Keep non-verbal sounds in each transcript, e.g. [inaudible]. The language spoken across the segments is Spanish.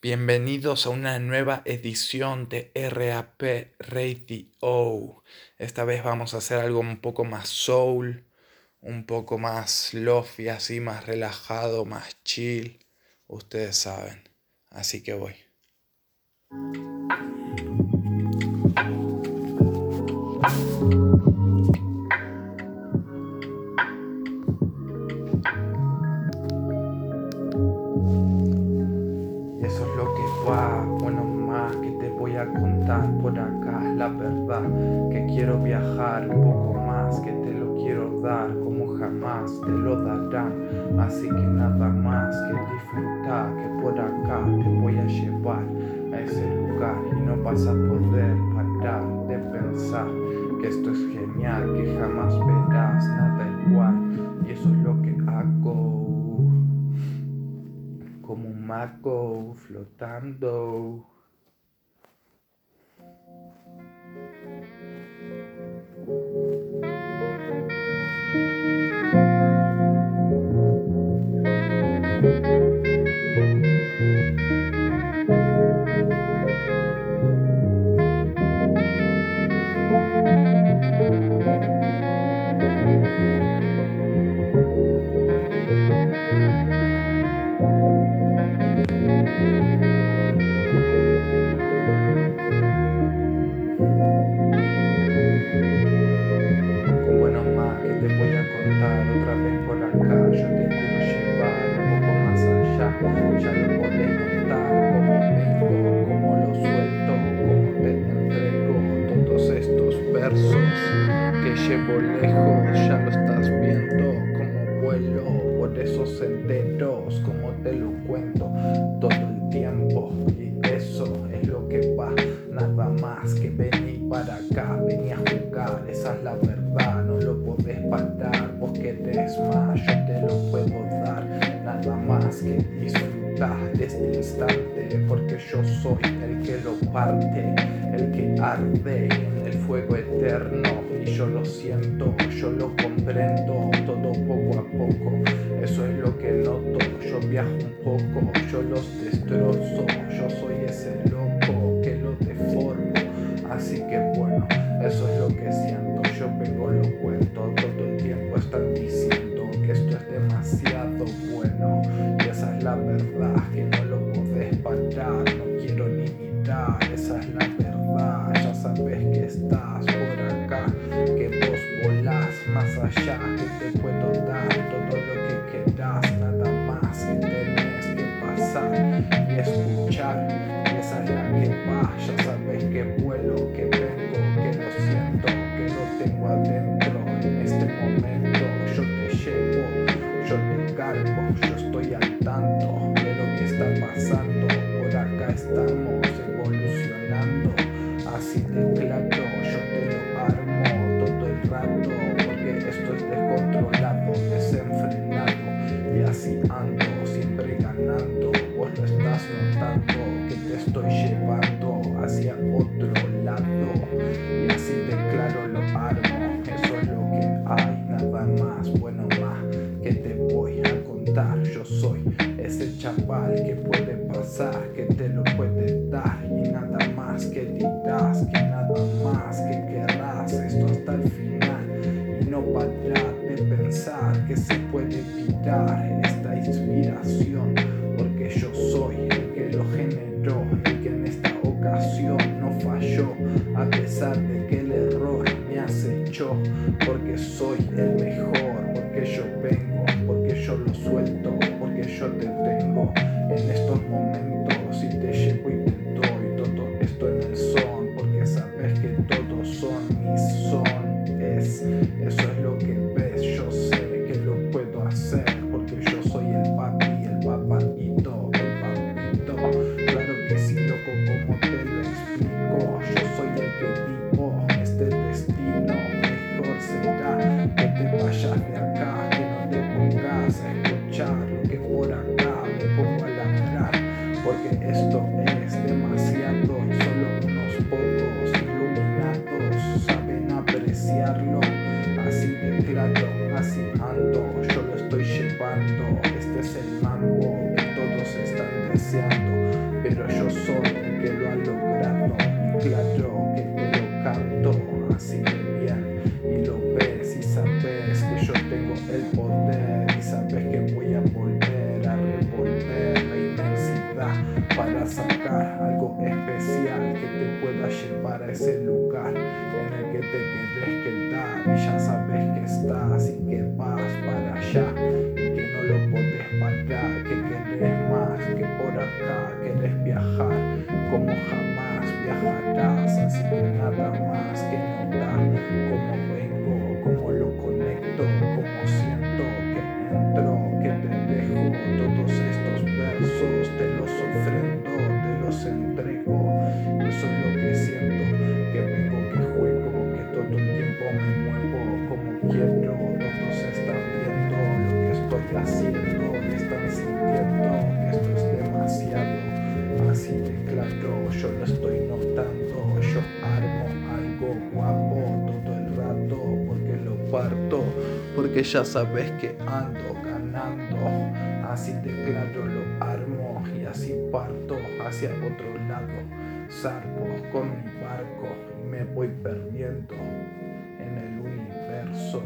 Bienvenidos a una nueva edición de RAP Radio. Esta vez vamos a hacer algo un poco más soul, un poco más lofi, así más relajado, más chill. Ustedes saben. Así que voy. la verdad, que quiero viajar un poco más, que te lo quiero dar como jamás te lo darán. Así que nada más que disfrutar, que por acá te voy a llevar a ese lugar y no vas a poder parar de pensar que esto es genial, que jamás verás nada igual. Y eso es lo que hago. Como un Marco flotando. Behold para ese lugar en el que te querés quedar y ya sabes que estás y que vas para allá. Ya sabes que ando ganando, así de claro lo armo y así parto hacia otro lado, salgo con mi barco y me voy perdiendo en el universo.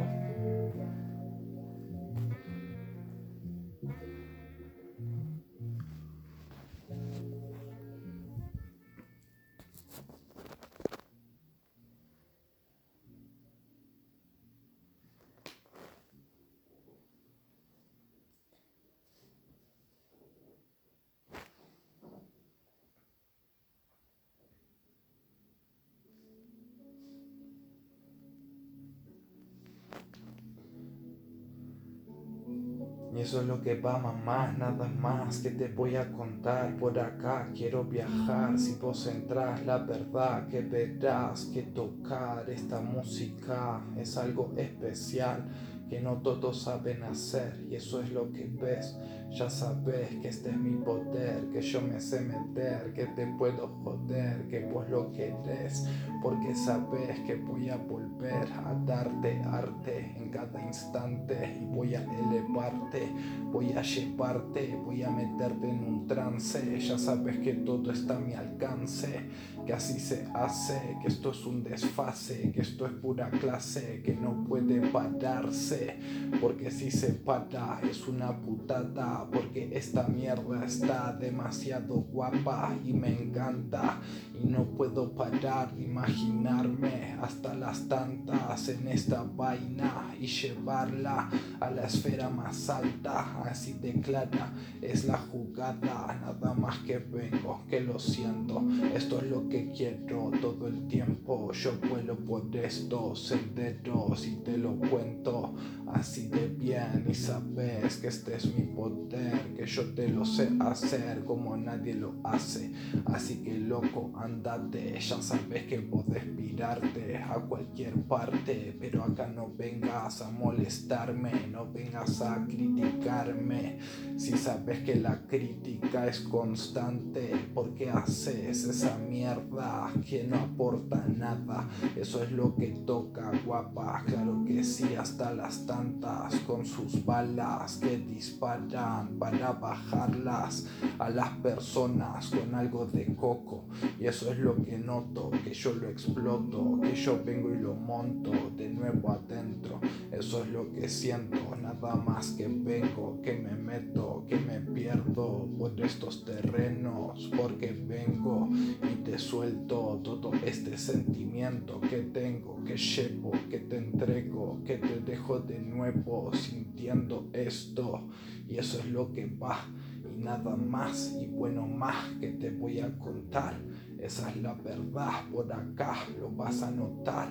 Que va, mamá, nada más que te voy a contar. Por acá quiero viajar, si vos entras, la verdad que verás que tocar esta música es algo especial que no todos saben hacer y eso es lo que ves. Ya sabes que este es mi poder, que yo me sé meter, que te puedo joder, que vos lo querés, porque sabes que voy a volver a darte arte en cada instante y voy a elevarte, voy a llevarte, voy a meterte en un trance. Ya sabes que todo está a mi alcance, que así se hace, que esto es un desfase, que esto es pura clase, que no puede pararse, porque si se para es una putada porque esta mierda está demasiado guapa y me encanta y no puedo parar de imaginarme hasta las tantas en esta vaina y llevarla a la esfera más alta, así de clara es la jugada, nada más que vengo, que lo siento, esto es lo que quiero todo el tiempo, yo vuelo por estos senderos y te lo cuento así de bien y sabes que este es mi poder, que yo te lo sé hacer como nadie lo hace. Así que loco, andate, ya sabes que puedes pirarte a cualquier parte, pero acá no vengas a molestarme, no vengas a criticarme. Si sabes que la crítica es constante, ¿por qué haces esa mierda que no aporta nada? Eso es lo que toca, guapa, claro que sí, hasta las tantas con sus balas que disparan para bajarlas a las personas con algo de coco. Y eso es lo que noto, que yo lo exploto, que yo vengo y monto de nuevo adentro. Eso es lo que siento, nada más que vengo, que me meto, que me pierdo por estos terrenos, porque vengo y te suelto todo este sentimiento que tengo, que llevo, que te entrego, que te dejo de nuevo sintiendo esto. Y eso es lo que va y nada más y bueno más que te voy a contar. Esa es la verdad, por acá lo vas a notar.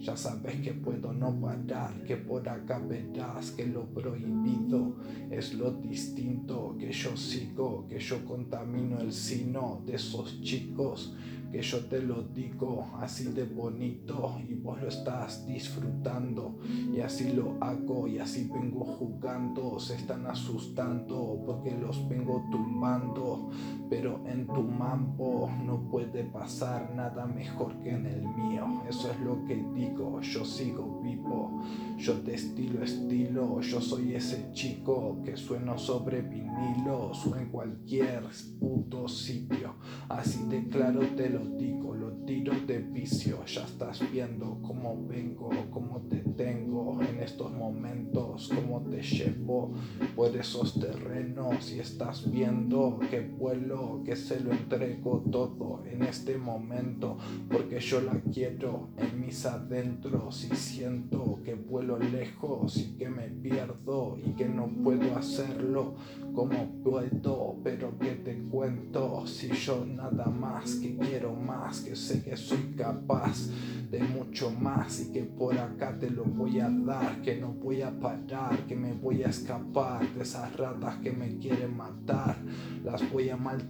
Ya sabes que puedo no parar, que por acá verás que lo prohibido es lo distinto, que yo sigo, que yo contamino el sino de esos chicos, que yo te lo digo así de bonito y vos lo estás disfrutando. Y así lo hago y así vengo jugando, se están asustando porque los vengo tumbando, pero en tu mambo no puede pasar nada mejor que en el mío, eso es lo que digo yo sigo vivo, yo te estilo estilo, yo soy ese chico que sueno sobre vinilo, o en cualquier puto sitio, así de claro te lo digo, lo tiro de vicio, ya estás viendo cómo vengo, cómo te tengo en estos momentos, cómo te llevo por esos terrenos. Y estás viendo que vuelo, que se lo entrego todo en este momento, porque yo la quiero en mis adentros si siento que vuelo lejos y que me pierdo y que no puedo hacerlo como puedo, pero que te cuento si yo nada más que quiero más, que sé que soy capaz de mucho más y que por acá te lo voy a dar, que no voy a parar, que me voy a escapar de esas ratas que me quieren matar, las voy a maltratar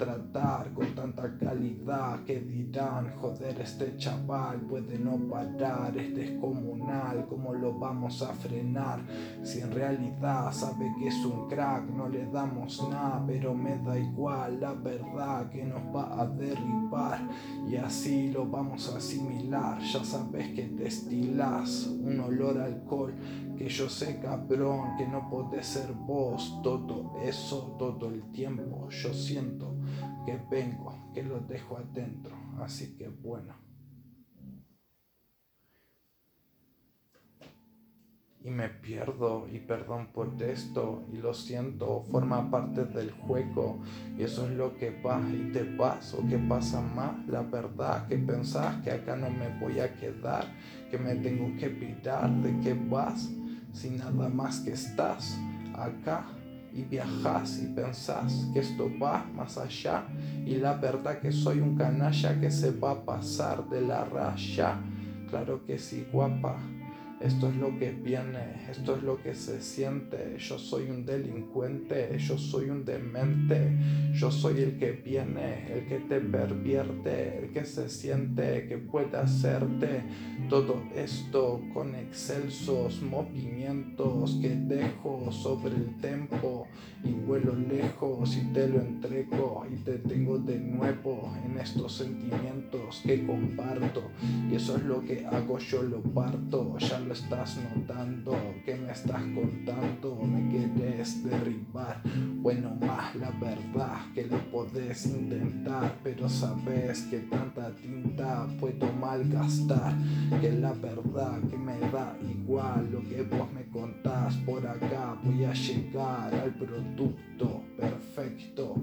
con tanta calidad que dirán, joder, este chaval puede no parar, es descomunal, ¿cómo lo vamos a frenar? Si en realidad sabe que es un crack, no le damos nada, pero me da igual, la verdad que nos va a derribar y así lo vamos a asimilar, ya sabes que destilas un olor a alcohol, que yo sé cabrón, que no podés ser vos, todo eso, todo el tiempo, yo siento que vengo, que lo dejo adentro, así que bueno. y me pierdo y perdón por esto y lo siento, forma parte del juego. Y eso es lo que va y te vas o que pasa más, la verdad. Que pensás que acá no me voy a quedar, que me tengo que pirar de que vas, si nada más que estás acá y viajas y pensás que esto va más allá y la verdad que soy un canalla que se va a pasar de la raya, claro que sí guapa esto es lo que viene, esto es lo que se siente, yo soy un delincuente, yo soy un demente, yo soy el que viene, el que te pervierte, el que se siente, que puede hacerte todo esto con excelsos movimientos que dejo sobre el tempo y vuelo lejos y te lo entrego y te tengo de nuevo en estos sentimientos que comparto y eso es lo que hago, yo lo parto, ya lo estás notando, que me estás contando, me quieres derribar. Bueno, más la verdad que lo podés intentar, pero sabes que tanta tinta puedo malgastar. Que la verdad que me da igual lo que vos me contás por acá, voy a llegar al producto perfecto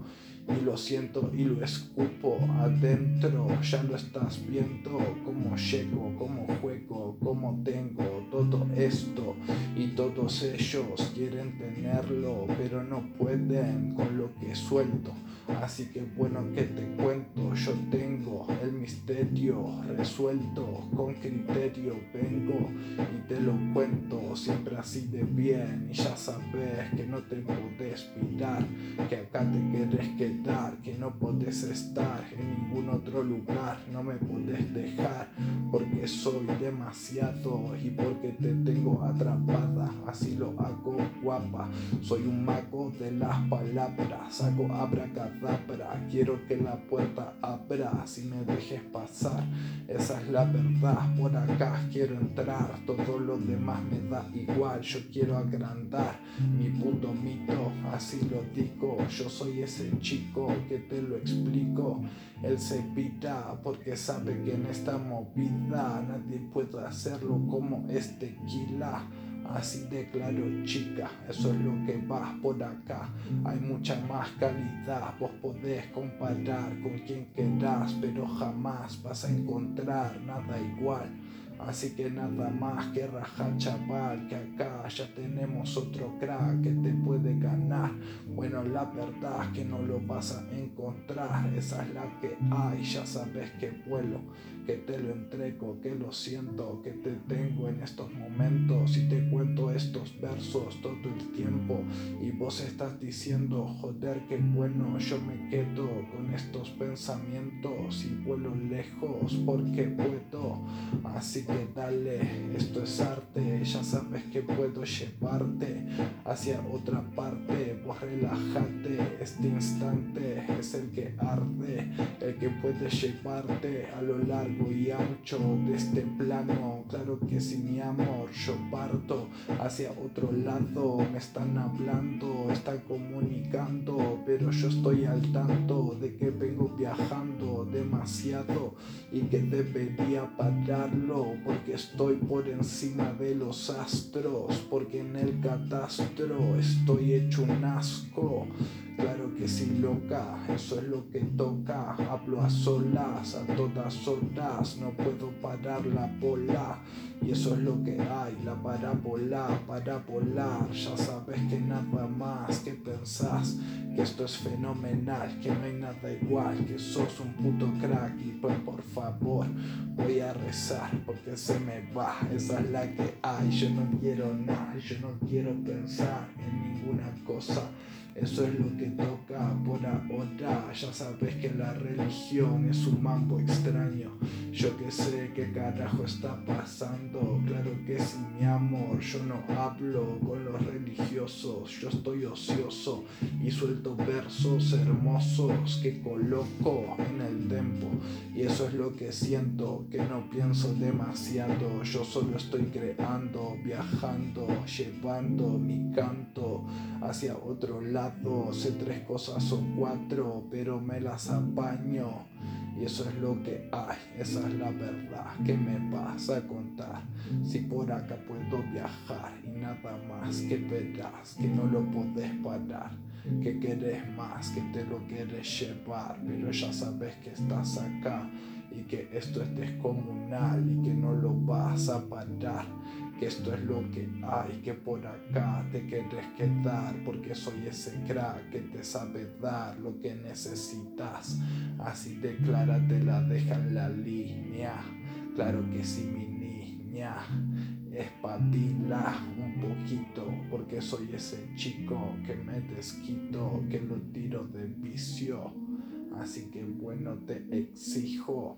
y lo siento y lo escupo adentro. Ya lo estás viendo, cómo llego, cómo juego, cómo tengo todo esto. Y todos ellos quieren tenerlo, pero no pueden con lo que suelto. Así que bueno que te cuento, yo tengo el misterio resuelto, con criterio vengo y te lo cuento, siempre así de bien. Y ya sabes que no te podés pirar, que acá te quieres quedar, que no podés estar en ningún otro lugar, no me podés dejar porque soy demasiado y porque te tengo atrapada, así lo hago guapa, soy un mago de las palabras, hago abracadabra Quiero que la puerta abra si me dejes pasar. Esa es la verdad. Por acá quiero entrar. Todo lo demás me da igual. Yo quiero agrandar mi puto mito. Así lo digo. Yo soy ese chico que te lo explico. Él se pita porque sabe que en esta movida nadie puede hacerlo como este tequila. Así de claro, chica, eso es lo que va por acá. Hay mucha más calidad, vos podés comparar con quien querás, pero jamás vas a encontrar nada igual. Así que nada más que rajar chaval, que acá ya tenemos otro crack que te puede ganar. Bueno, la verdad es que no lo vas a encontrar, esa es la que hay, ya sabes que vuelo, que te lo entrego, que lo siento, que te tengo en estos momentos. Y te cuento estos versos todo el tiempo. Y vos estás diciendo, joder, que bueno, yo me quedo con estos pensamientos y vuelo lejos porque puedo, así que dale, esto es arte, ya sabes que puedo llevarte hacia otra parte, vos relájate, este instante es el que arde, el que puede llevarte a lo largo y ancho de este plano, claro que si mi amor yo parto hacia otro lado, me están hablando, están comunicando, pero yo estoy al tanto de que vengo viajando demasiado y que debería pararlo porque estoy por encima de los astros, porque en el catastro estoy hecho un asco Claro que sí, loca, eso es lo que toca. Hablo a solas, a todas horas, no puedo parar la bola. Y eso es lo que hay, la parábola, para volar. Ya sabes que nada más que pensás, que esto es fenomenal, que no hay nada igual, que sos un puto crack. Y pues por favor, voy a rezar porque se me va, esa es la que hay. Yo no quiero nada, yo no quiero pensar en ninguna cosa. Eso es lo que toca por ahora. Ya sabes que la religión es un mambo extraño. Yo que sé qué carajo está pasando. Claro que sí, mi amor. Yo no hablo con los religiosos. Yo estoy ocioso y suelto versos hermosos que coloco en el tempo. Y eso es lo que siento, que no pienso demasiado. Yo solo estoy creando, viajando, llevando mi canto hacia otro lado. Sé tres cosas o cuatro, pero me las apaño. Y eso es lo que hay, esa es la verdad que me vas a contar. Si por acá puedo viajar y nada más que verás que no lo podés parar, que querés más, que te lo quieres llevar, pero ya sabes que estás acá y que esto es descomunal y que no lo vas a parar que esto es lo que hay, que por acá te quieres quedar, porque soy ese crack que te sabe dar lo que necesitas. Así declárate la deja en la línea. Claro que sí, mi niña. Espabila un poquito, porque soy ese chico que me desquito, que lo tiro de vicio. Así que bueno, te exijo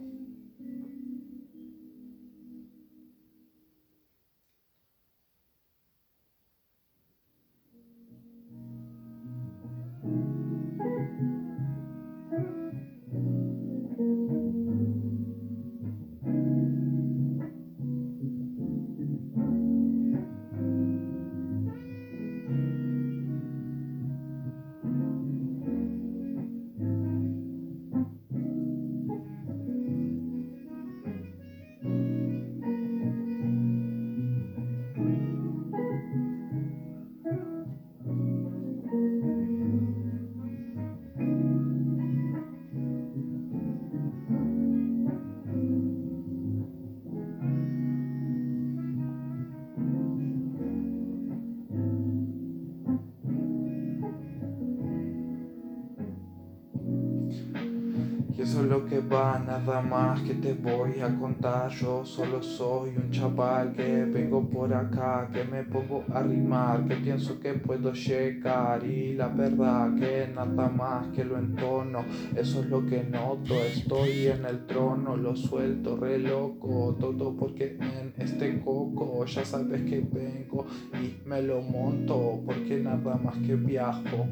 lo que va, nada más que te voy a contar. Yo solo soy un chaval que vengo por acá, que me pongo a rimar, que pienso que puedo llegar. Y la verdad que nada más que lo entono, eso es lo que noto. Estoy en el trono, lo suelto re loco, todo porque en este coco ya sabes que vengo y me lo monto, porque nada más que viajo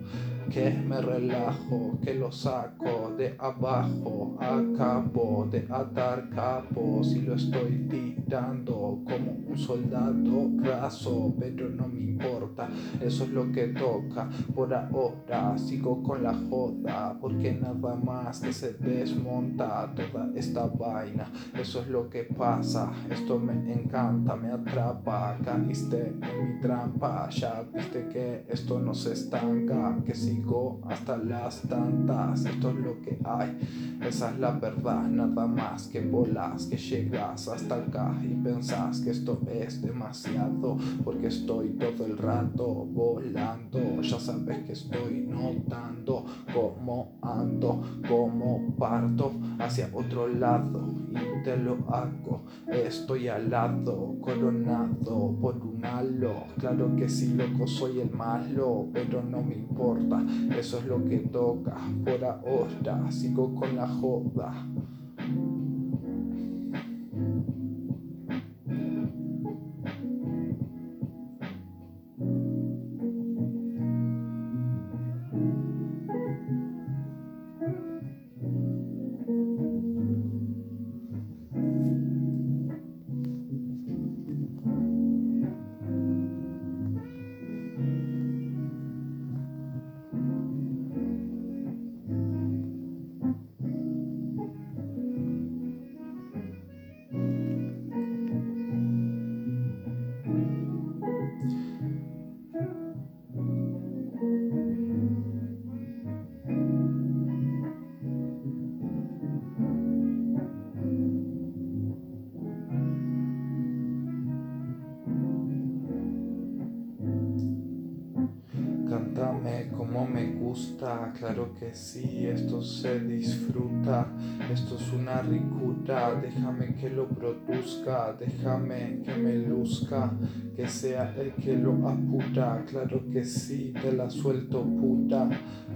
que me relajo, que lo saco de abajo, acabo de atar capos y lo estoy tirando como soldado raso, pero no me importa, eso es lo que toca. Por ahora sigo con la joda, porque nada más que se desmonta toda esta vaina, eso es lo que pasa, esto me encanta, me atrapa, caíste en mi trampa, ya viste que esto no se estanca, que si hasta las tantas. Esto es lo que hay, esa es la verdad. Nada más que volas, que llegas hasta acá y pensás que esto es demasiado. Porque estoy todo el rato volando. Ya sabes que estoy notando cómo ando, cómo parto hacia otro lado y te lo hago. Estoy al lado, coronado por un halo. Claro que sí, loco, soy el malo, pero no me importa. Eso es lo que toca por ahora. Sigo con la joda. Gusta, claro que sí, esto se disfruta, esto es una ricura, déjame que lo produzca, déjame que me luzca, que sea el que lo aputa, claro que sí, te la suelto puta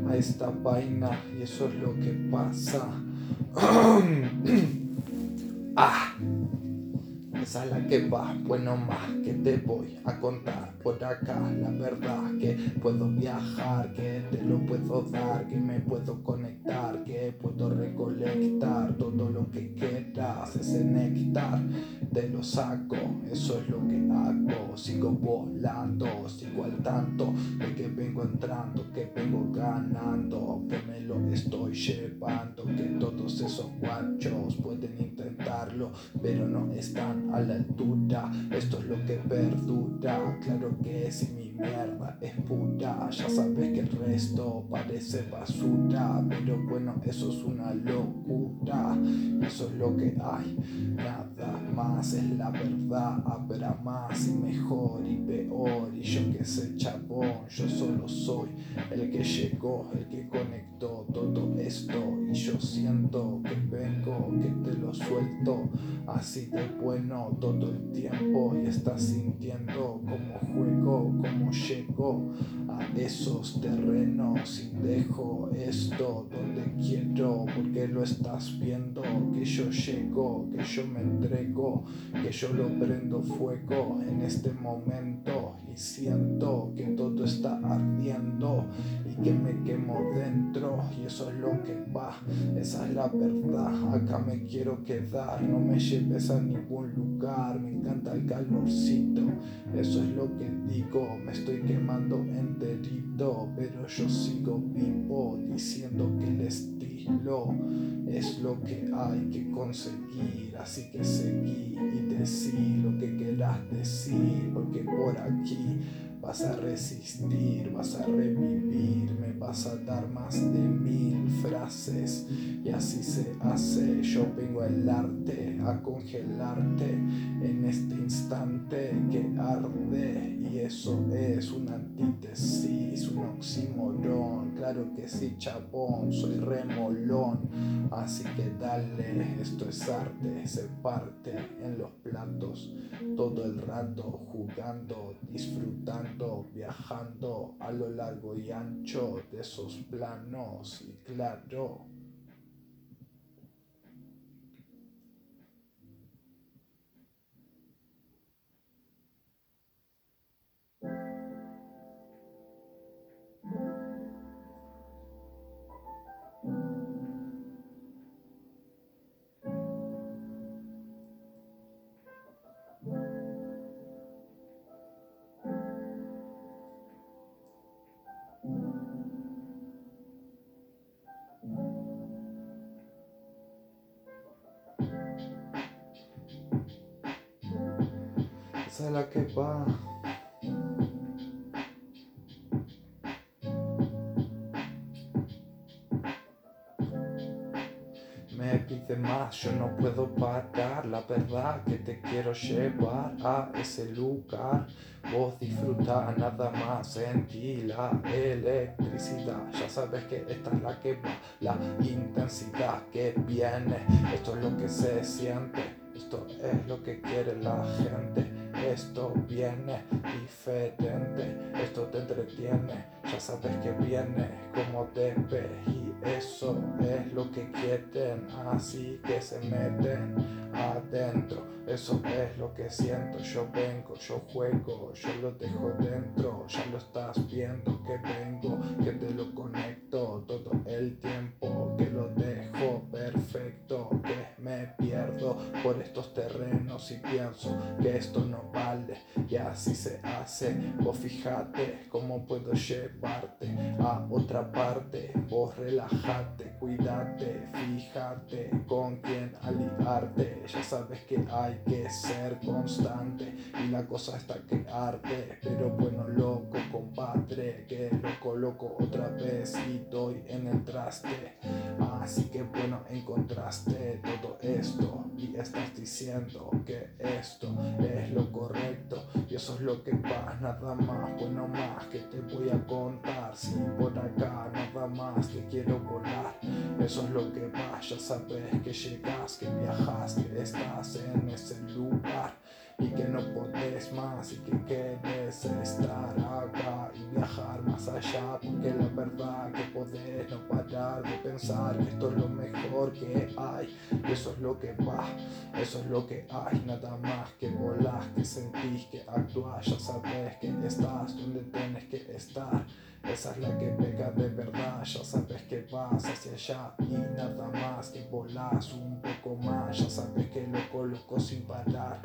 a esta vaina y eso es lo que pasa. [clears throat] ah. Es la que va, bueno más que te voy a contar por acá la verdad que puedo viajar, que te lo puedo dar, que me puedo conectar, que puedo recolectar todo lo que quieras, ese néctar te lo saco, eso es lo que hago, sigo volando, sigo al tanto de que vengo entrando, que vengo ganando, que me lo estoy llevando, que todos esos guachos pueden intentarlo, pero no están a la altura. Esto es lo que perdura. Claro que si mi es puta, ya sabes que el resto parece basura. Pero bueno, eso es una locura. Eso es lo que hay. Nada más es la verdad. Habrá más y mejor y peor. Y yo que sé, chabón, yo solo soy el que llegó, el que conectó todo esto. Y yo siento que vengo, que te lo suelto así de bueno todo el tiempo y estás sintiendo como juego, como llego a esos terrenos y dejo esto donde quiero porque lo estás viendo, que yo llego, que yo me entrego, que yo lo prendo fuego en este momento y siento que todo está ardiendo y que me quemo dentro y eso es lo que va, esa es la verdad, acá me quiero quedar, no me lleves a ningún lugar, me encanta el calorcito, eso es lo que digo, me estoy quemando enterito, pero yo sigo vivo diciendo que el estilo es lo que hay que conseguir, así que seguí y decí lo que quieras decir, porque por aquí vas a resistir, vas a revivir, me vas a dar más de mil frases y así se hace. Yo vengo el arte a congelarte en este instante que arde y eso es una antítesis, un oxímoron. Claro que sí, chabón, soy remolón, así que dale, esto es arte, se parte en los platos todo el rato jugando, disfrutando viajando a lo largo y ancho de esos planos. Y claro, pide más, yo no puedo parar, la verdad que te quiero llevar a ese lugar. Vos disfruta nada más en ti la electricidad. Ya sabes que esta es la que va, la intensidad que viene. Esto es lo que se siente, esto es lo que quiere la gente. Esto viene diferente, esto te entretiene, ya sabes que viene como debe y eso es lo que quieren, así que se meten adentro, eso es lo que siento, yo vengo, yo juego, yo lo dejo dentro, ya lo estás viendo que vengo, que te lo conecto todo el tiempo, que lo dejo perfecto, que me pierdo por estos terrenos y pienso que esto no vale y así se hace. Vos fíjate cómo puedo a otra parte. Vos relájate, cuídate, fíjate con quién aliarte. Ya sabes que hay que ser constante y la cosa está que arde. Pero bueno, loco, compadre, que lo coloco otra vez y doy en el traste. Así que bueno, encontraste todo esto y estás diciendo que esto es lo correcto y eso es lo que va, nada más, bueno más que te voy a contar. Si por acá nada más te quiero volar, eso es lo que va, ya sabes que llegas, que viajas, que estás en ese lugar y que no podés más y que quieres estar acá y viajar más allá porque la verdad que podés no parar de pensar que esto es lo mejor que hay eso es lo que va, eso es lo que hay, nada más que volás, que sentís, que actúas, ya sabes que estás donde tienes que estar. Esa es la que pega de verdad, ya sabes que vas hacia allá y nada más que volás un poco más, ya sabes que lo coloco sin parar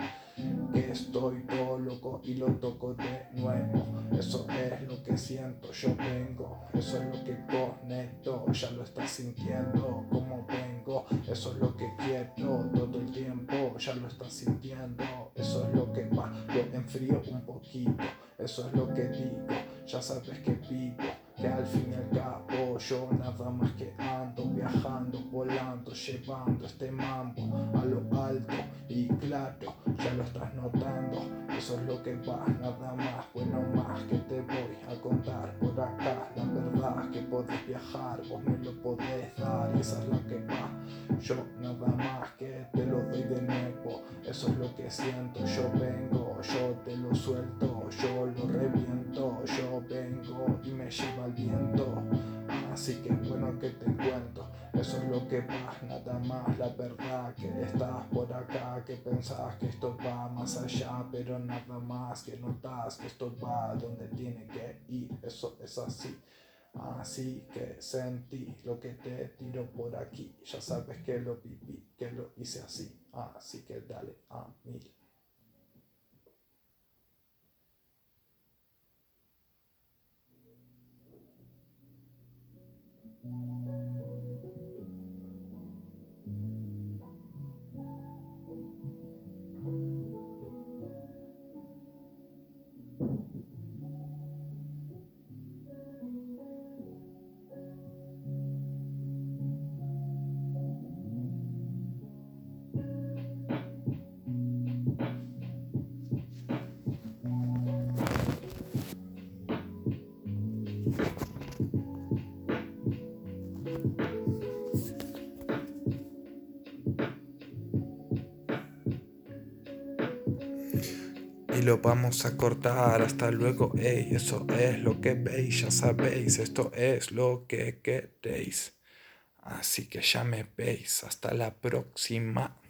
que estoy todo loco y lo toco de nuevo. Eso es lo que siento, yo vengo, eso es lo que conecto, ya lo estás sintiendo, como vengo, eso es lo que quiero todo el tiempo, ya lo estás sintiendo, eso es lo que va, lo enfrío un poquito, eso es lo que digo, ya sabes que vivo que al fin y al cabo yo nada más que ando viajando, volando, llevando este mambo a lo alto y claro, ya lo estás notando, eso es lo que va, nada más, bueno más que te voy a contar por acá, la verdad que podés viajar, vos me lo podés dar esa es la que va, yo nada más que te lo doy de nuevo, eso es lo que siento, yo vengo, yo te lo suelto, yo lo reviento, yo vengo y me llevo al viento. Así que bueno que te cuento, eso es lo que va, nada más la verdad que estás por acá, que pensás que esto va más allá, pero nada más que notas que esto va donde tiene que ir, eso es así. Así que sentí lo que te tiro por aquí, ya sabes que lo viví, que lo hice así, así que dale a mil. Lo vamos a cortar. Hasta luego, ey, eso es lo que veis, ya sabéis, esto es lo que queréis. Así que ya me veis, hasta la próxima.